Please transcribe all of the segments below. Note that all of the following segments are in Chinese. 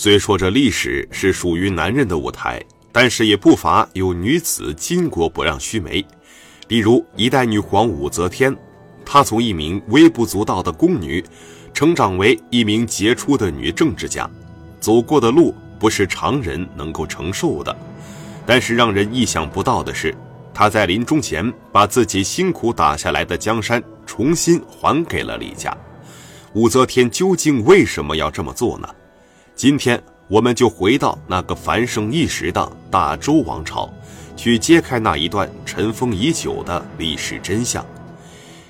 虽说这历史是属于男人的舞台，但是也不乏有女子巾帼不让须眉。例如一代女皇武则天，她从一名微不足道的宫女，成长为一名杰出的女政治家，走过的路不是常人能够承受的。但是让人意想不到的是，她在临终前把自己辛苦打下来的江山重新还给了李家。武则天究竟为什么要这么做呢？今天我们就回到那个繁盛一时的大周王朝，去揭开那一段尘封已久的历史真相。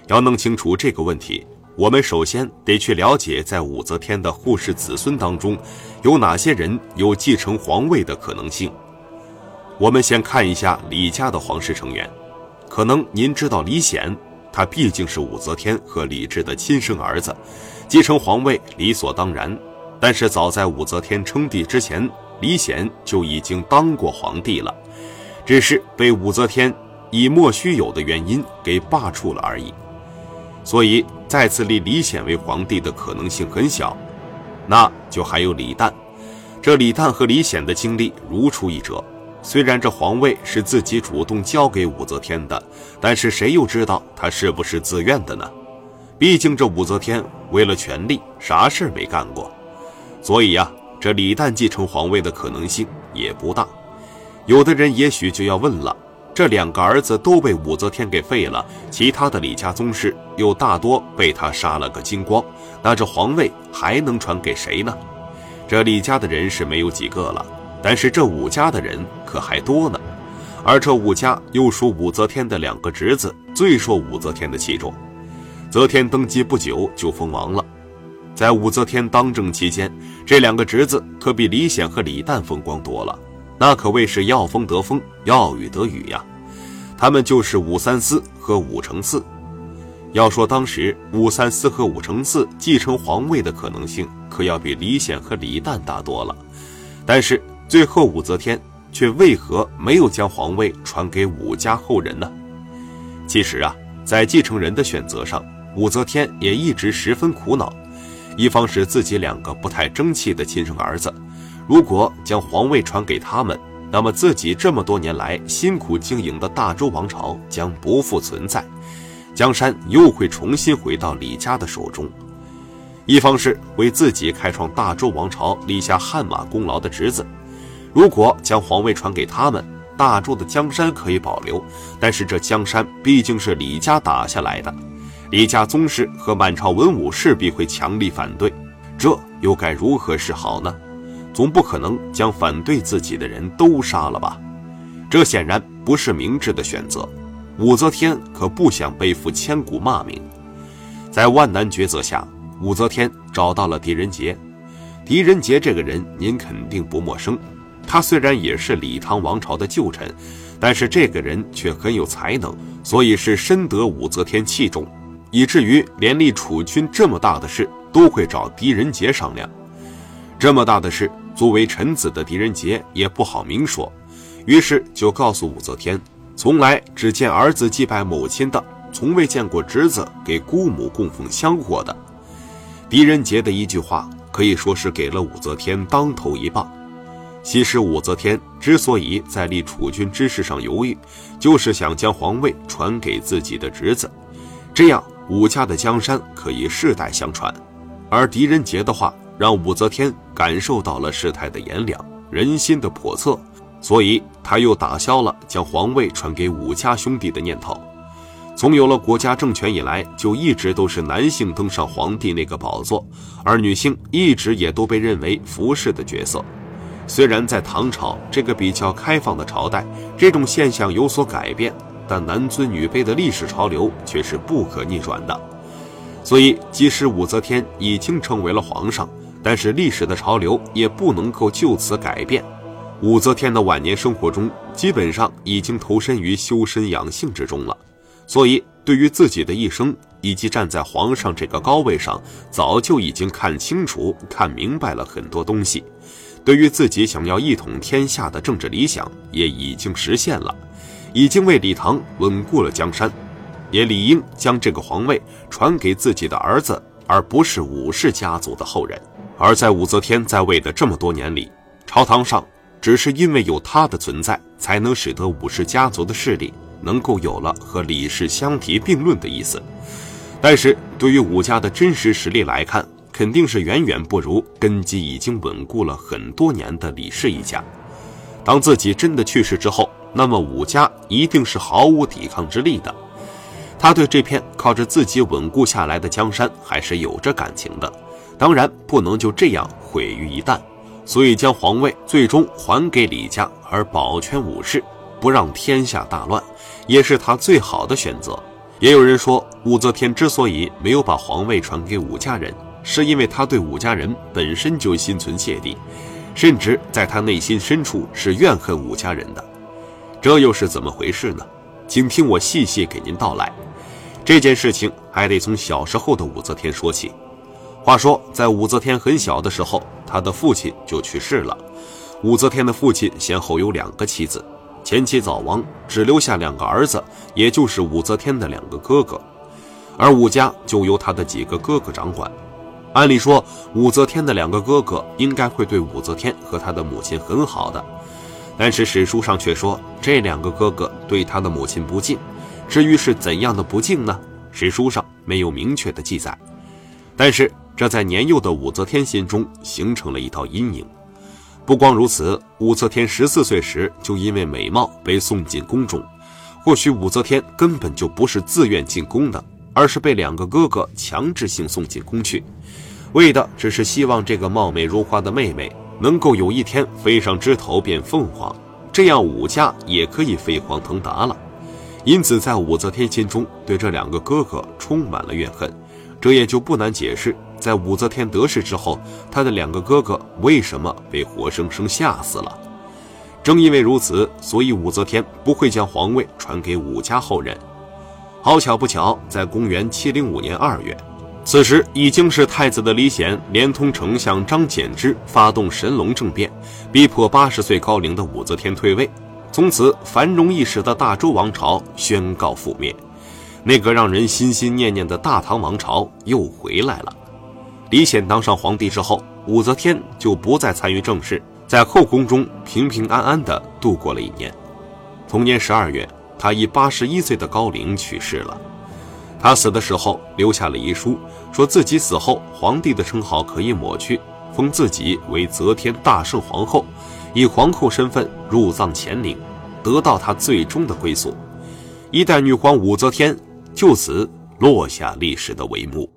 要弄清楚这个问题，我们首先得去了解，在武则天的后世子孙当中，有哪些人有继承皇位的可能性。我们先看一下李家的皇室成员，可能您知道李显，他毕竟是武则天和李治的亲生儿子，继承皇位理所当然。但是早在武则天称帝之前，李显就已经当过皇帝了，只是被武则天以莫须有的原因给罢黜了而已。所以再次立李显为皇帝的可能性很小。那就还有李旦，这李旦和李显的经历如出一辙。虽然这皇位是自己主动交给武则天的，但是谁又知道他是不是自愿的呢？毕竟这武则天为了权力，啥事没干过。所以呀，这李旦继承皇位的可能性也不大。有的人也许就要问了：这两个儿子都被武则天给废了，其他的李家宗室又大多被他杀了个精光，那这皇位还能传给谁呢？这李家的人是没有几个了，但是这武家的人可还多呢。而这武家又属武则天的两个侄子，最受武则天的器重。则天登基不久就封王了。在武则天当政期间，这两个侄子可比李显和李旦风光多了，那可谓是要风得风，要雨得雨呀。他们就是武三思和武承嗣。要说当时武三思和武承嗣继承皇位的可能性，可要比李显和李旦大多了。但是最后武则天却为何没有将皇位传给武家后人呢？其实啊，在继承人的选择上，武则天也一直十分苦恼。一方是自己两个不太争气的亲生儿子，如果将皇位传给他们，那么自己这么多年来辛苦经营的大周王朝将不复存在，江山又会重新回到李家的手中；一方是为自己开创大周王朝立下汗马功劳的侄子，如果将皇位传给他们，大周的江山可以保留，但是这江山毕竟是李家打下来的。李家宗室和满朝文武势必会强力反对，这又该如何是好呢？总不可能将反对自己的人都杀了吧？这显然不是明智的选择。武则天可不想背负千古骂名，在万难抉择下，武则天找到了狄仁杰。狄仁杰这个人您肯定不陌生，他虽然也是李唐王朝的旧臣，但是这个人却很有才能，所以是深得武则天器重。以至于连立储君这么大的事都会找狄仁杰商量，这么大的事，作为臣子的狄仁杰也不好明说，于是就告诉武则天，从来只见儿子祭拜母亲的，从未见过侄子给姑母供奉香火的。狄仁杰的一句话可以说是给了武则天当头一棒。其实武则天之所以在立储君之事上犹豫，就是想将皇位传给自己的侄子，这样。武家的江山可以世代相传，而狄仁杰的话让武则天感受到了世态的炎凉、人心的叵测，所以他又打消了将皇位传给武家兄弟的念头。从有了国家政权以来，就一直都是男性登上皇帝那个宝座，而女性一直也都被认为服侍的角色。虽然在唐朝这个比较开放的朝代，这种现象有所改变。但男尊女卑的历史潮流却是不可逆转的，所以即使武则天已经成为了皇上，但是历史的潮流也不能够就此改变。武则天的晚年生活中，基本上已经投身于修身养性之中了，所以对于自己的一生以及站在皇上这个高位上，早就已经看清楚、看明白了很多东西，对于自己想要一统天下的政治理想，也已经实现了。已经为李唐稳固了江山，也理应将这个皇位传给自己的儿子，而不是武氏家族的后人。而在武则天在位的这么多年里，朝堂上只是因为有她的存在，才能使得武氏家族的势力能够有了和李氏相提并论的意思。但是对于武家的真实实力来看，肯定是远远不如根基已经稳固了很多年的李氏一家。当自己真的去世之后，那么武家一定是毫无抵抗之力的。他对这片靠着自己稳固下来的江山还是有着感情的，当然不能就这样毁于一旦。所以将皇位最终还给李家，而保全武氏，不让天下大乱，也是他最好的选择。也有人说，武则天之所以没有把皇位传给武家人，是因为他对武家人本身就心存芥蒂，甚至在他内心深处是怨恨武家人的。这又是怎么回事呢？请听我细细给您道来。这件事情还得从小时候的武则天说起。话说，在武则天很小的时候，她的父亲就去世了。武则天的父亲先后有两个妻子，前妻早亡，只留下两个儿子，也就是武则天的两个哥哥。而武家就由他的几个哥哥掌管。按理说，武则天的两个哥哥应该会对武则天和他的母亲很好的，但是史书上却说这两个哥哥对他的母亲不敬。至于是怎样的不敬呢？史书上没有明确的记载，但是这在年幼的武则天心中形成了一道阴影。不光如此，武则天十四岁时就因为美貌被送进宫中。或许武则天根本就不是自愿进宫的，而是被两个哥哥强制性送进宫去，为的只是希望这个貌美如花的妹妹能够有一天飞上枝头变凤凰，这样武家也可以飞黄腾达了。因此，在武则天心中，对这两个哥哥充满了怨恨，这也就不难解释，在武则天得势之后，她的两个哥哥为什么被活生生吓死了。正因为如此，所以武则天不会将皇位传给武家后人。好巧不巧，在公元七零五年二月，此时已经是太子的李显，连同丞相张柬之发动神龙政变，逼迫八十岁高龄的武则天退位。从此，繁荣一时的大周王朝宣告覆灭，那个让人心心念念的大唐王朝又回来了。李显当上皇帝之后，武则天就不再参与政事，在后宫中平平安安地度过了一年。同年十二月，她以八十一岁的高龄去世了。他死的时候留下了遗书，说自己死后皇帝的称号可以抹去，封自己为则天大圣皇后。以皇后身份入葬乾陵，得到她最终的归宿。一代女皇武则天就此落下历史的帷幕。